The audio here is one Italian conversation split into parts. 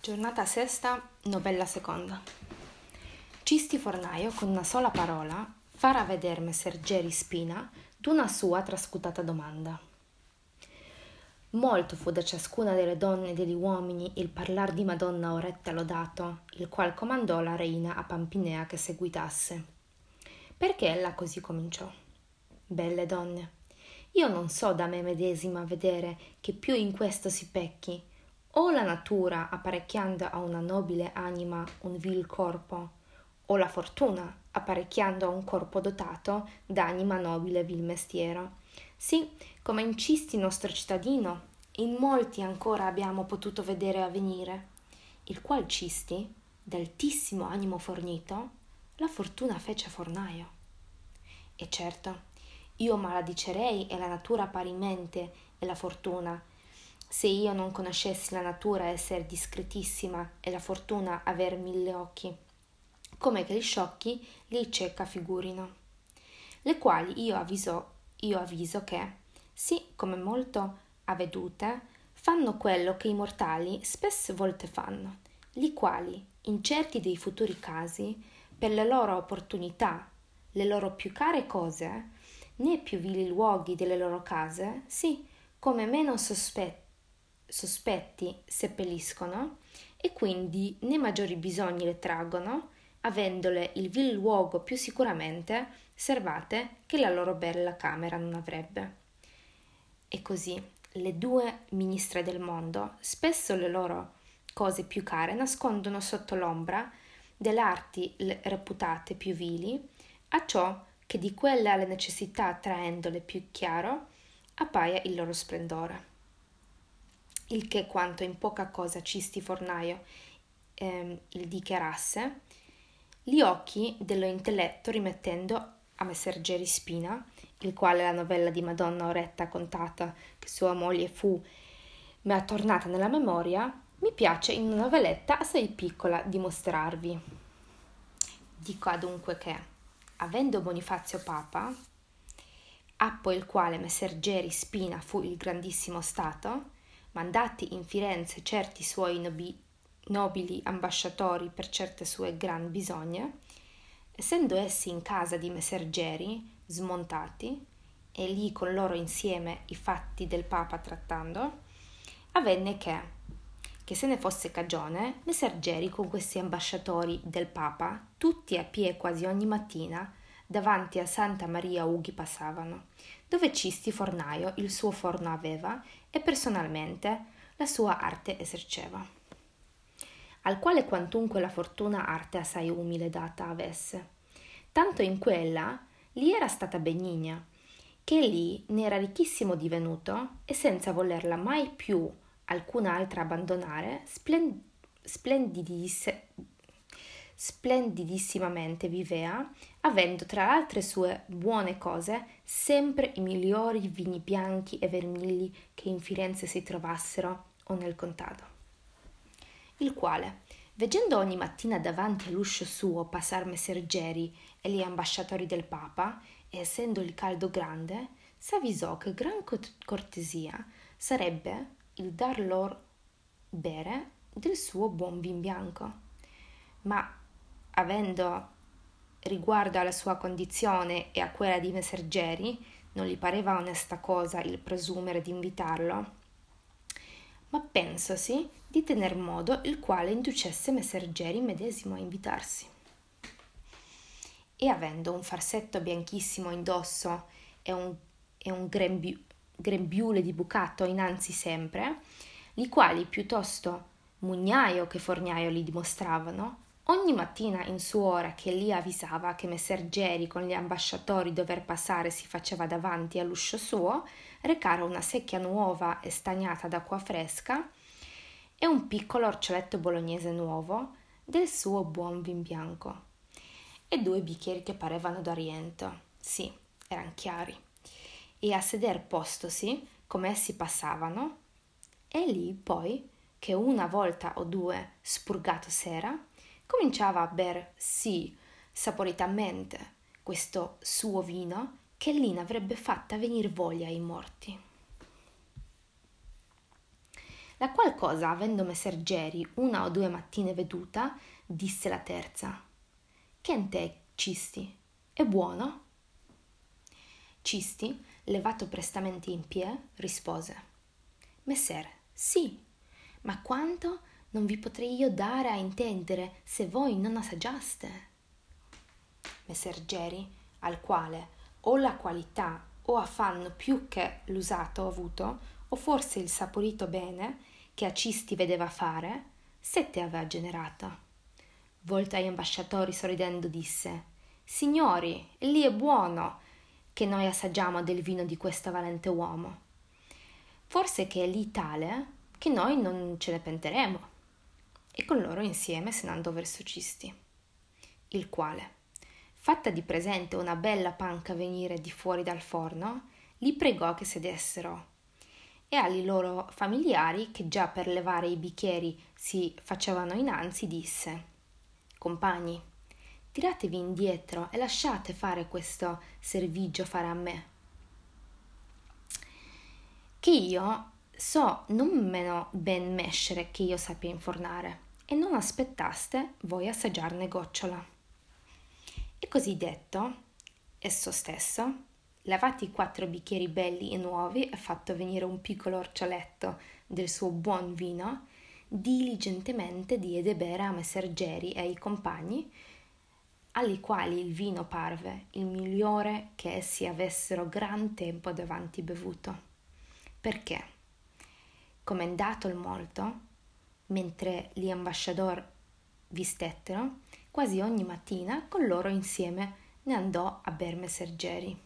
Giornata sesta, novella seconda. Cisti Fornaio, con una sola parola, farà veder messer Geri Spina d'una sua trascutata domanda. Molto fu da ciascuna delle donne e degli uomini il parlar di Madonna Oretta lodato, il qual comandò la reina a Pampinea che seguitasse. Perché ella così cominciò? Belle donne, io non so da me medesima vedere che più in questo si pecchi, o la natura apparecchiando a una nobile anima un vil corpo, o la fortuna apparecchiando a un corpo dotato d'anima nobile vil mestiero. Sì, come in Cisti nostro cittadino, in molti ancora abbiamo potuto vedere avvenire, il qual Cisti, d'altissimo animo fornito, la fortuna fece fornaio. E certo, io maladicerei e la natura parimente e la fortuna, se io non conoscessi la natura essere discretissima e la fortuna aver mille occhi, come che gli sciocchi li cieca figurino, le quali io avviso, io avviso che, sì come molto avvedute, fanno quello che i mortali spesse volte fanno, li quali, incerti dei futuri casi, per le loro opportunità, le loro più care cose, né più vili luoghi delle loro case, sì, come meno sospetti, sospetti seppelliscono e quindi né maggiori bisogni le traggono, avendole il vil luogo più sicuramente servate che la loro bella camera non avrebbe. E così le due ministre del mondo spesso le loro cose più care nascondono sotto l'ombra delle arti reputate più vili, a ciò che di quelle alle necessità traendole più chiaro appaia il loro splendore il che quanto in poca cosa Cisti Fornaio eh, il dichiarasse, gli occhi dello intelletto rimettendo a Messer Geri Spina, il quale la novella di Madonna Oretta contata che sua moglie fu mi è tornata nella memoria, mi piace in una novelletta assai piccola dimostrarvi. Dico adunque che, avendo Bonifazio Papa, appo il quale Messer Geri Spina fu il grandissimo stato, mandati in Firenze certi suoi nobi- nobili ambasciatori per certe sue gran bisogne, essendo essi in casa di Messer Geri, smontati, e lì con loro insieme i fatti del Papa trattando, avvenne che, che se ne fosse cagione, Messer Geri con questi ambasciatori del Papa, tutti a piedi quasi ogni mattina, davanti a Santa Maria Ughi passavano, dove Cisti Fornaio il suo forno aveva e personalmente la sua arte eserceva, al quale quantunque la fortuna arte assai umile data avesse. Tanto in quella gli era stata benigna, che lì ne era ricchissimo divenuto e senza volerla mai più alcun'altra abbandonare, splend- splendidisse- splendidissimamente vivea, avendo tra le altre sue buone cose sempre i migliori vini bianchi e vermigli che in Firenze si trovassero o nel contado. Il quale, veggendo ogni mattina davanti all'uscio suo passar messer Geri e gli ambasciatori del Papa, e essendo il caldo grande, s'avvisò che gran cortesia sarebbe il dar loro bere del suo buon vin bianco. Ma avendo riguardo alla sua condizione e a quella di Messergeri, non gli pareva onesta cosa il presumere di invitarlo, ma pensosi di tener modo il quale inducesse Messergeri medesimo a invitarsi. E avendo un farsetto bianchissimo indosso e un, e un grembi, grembiule di bucato innanzi sempre, li quali piuttosto mugnaio che forniaio li dimostravano, Ogni mattina in suora che lì avvisava che messer Geri con gli ambasciatori dover passare si faceva davanti all'uscio suo, recare una secchia nuova e stagnata d'acqua fresca e un piccolo orcioletto bolognese nuovo del suo buon vin bianco e due bicchieri che parevano d'Oriento, sì, erano chiari, e a seder postosi, come essi passavano, e lì poi, che una volta o due spurgato s'era, cominciava a ber sì saporitamente questo suo vino che Lina avrebbe fatta venir voglia ai morti. La qual cosa, avendo messer Geri una o due mattine veduta, disse la terza: Che in te, Cisti? È buono? Cisti, levato prestamente in pie, rispose: Messer, sì, ma quanto non vi potrei io dare a intendere se voi non assaggiaste? Messer Geri, al quale o la qualità o affanno più che l'usato avuto, o forse il saporito bene che a Cisti vedeva fare, sette aveva generata. Volto agli ambasciatori sorridendo disse Signori, lì è buono che noi assaggiamo del vino di questo valente uomo. Forse che è lì tale che noi non ce ne penteremo. E con loro insieme se ne andò verso Cisti, il quale, fatta di presente una bella panca venire di fuori dal forno, li pregò che sedessero e ai loro familiari, che già per levare i bicchieri si facevano innanzi, disse Compagni, tiratevi indietro e lasciate fare questo servigio fare a me. Che io so non meno ben mescere che io sappia infornare, e non aspettaste voi assaggiarne gocciola. E così detto, esso stesso, lavati i quattro bicchieri belli e nuovi e fatto venire un piccolo orcioletto del suo buon vino, diligentemente diede bere a messer Geri e ai compagni, alle quali il vino parve il migliore che essi avessero gran tempo davanti bevuto. Perché, comendato il molto, mentre gli ambasciador vi stettero, quasi ogni mattina con loro insieme ne andò a Berme Sergeri,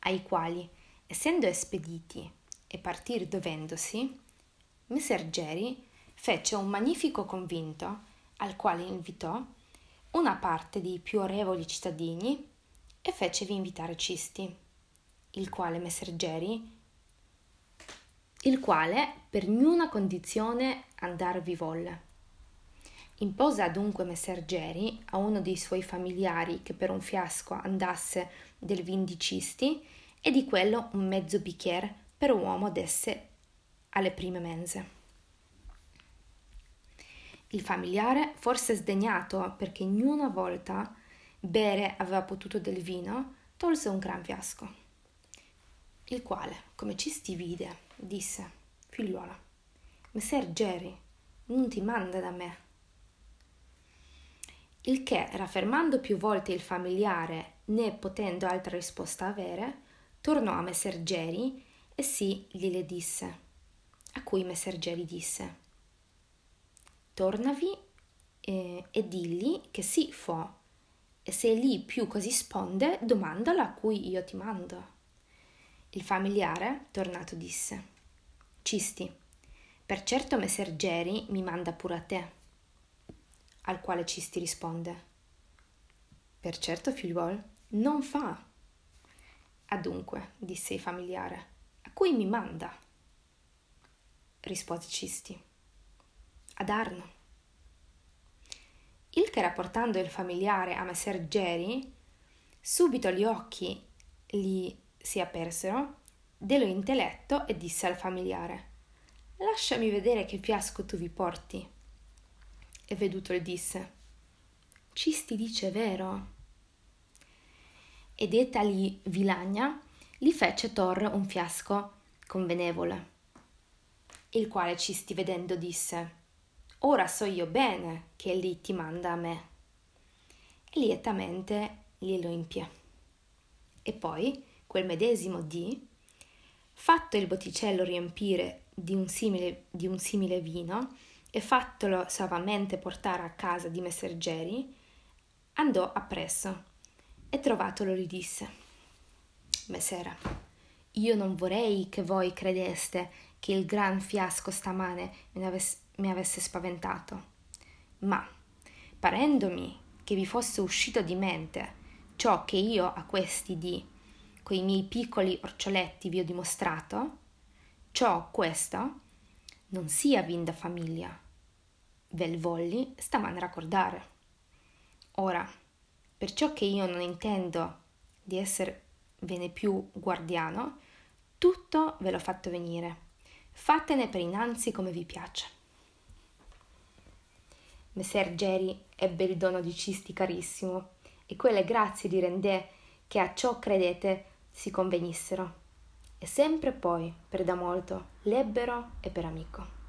ai quali, essendo espediti e partir dovendosi, Messer Geri fece un magnifico convinto al quale invitò una parte dei più orevoli cittadini e fecevi invitare Cisti, il quale Messer Geri il quale per niuna condizione andarvi volle Impose adunque messer Geri a uno dei suoi familiari che per un fiasco andasse del vin di cisti e di quello un mezzo bicchiere per uomo desse alle prime mense. Il familiare, forse sdegnato perché in una volta bere aveva potuto del vino, tolse un gran fiasco, il quale, come cisti vide, disse, figliuola, messer Geri non ti manda da me il che, raffermando più volte il familiare, né potendo altra risposta avere, tornò a Messer Geri e sì gliele disse, a cui Messer Geri disse, tornavi eh, e digli che sì fo, e se lì più così sponde, domandalo a cui io ti mando. Il familiare, tornato, disse, Cisti, per certo Messer Geri mi manda pure a te al quale Cisti risponde Per certo, figliuol, non fa. Adunque, disse il familiare, a cui mi manda? Rispose Cisti, ad Arno. Il che rapportando il familiare a messer Geri, subito gli occhi gli si apersero dello intelletto e disse al familiare Lasciami vedere che fiasco tu vi porti e veduto le disse Cisti dice vero. Ed etagli Vilagna gli fece torre un fiasco convenevole, il quale Cisti vedendo disse Ora so io bene che egli ti manda a me. E lietamente glielo impie. E poi, quel medesimo dì, fatto il botticello riempire di un simile, di un simile vino, e fattolo savamente portare a casa di messer Geri, andò appresso e trovatolo gli disse Messera, io non vorrei che voi credeste che il gran fiasco stamane mi avesse, mi avesse spaventato, ma parendomi che vi fosse uscito di mente ciò che io a questi dì coi miei piccoli orcioletti vi ho dimostrato, ciò questo non sia vin da famiglia, vel volli stamane raccordare. Ora, perciò che io non intendo di essere ve ne più guardiano, tutto ve l'ho fatto venire, Fatene per innanzi come vi piace. Messer Geri ebbe il dono di cisti carissimo, e quelle grazie di rendè che a ciò credete si convenissero, e sempre poi, per da molto, l'ebbero e per amico.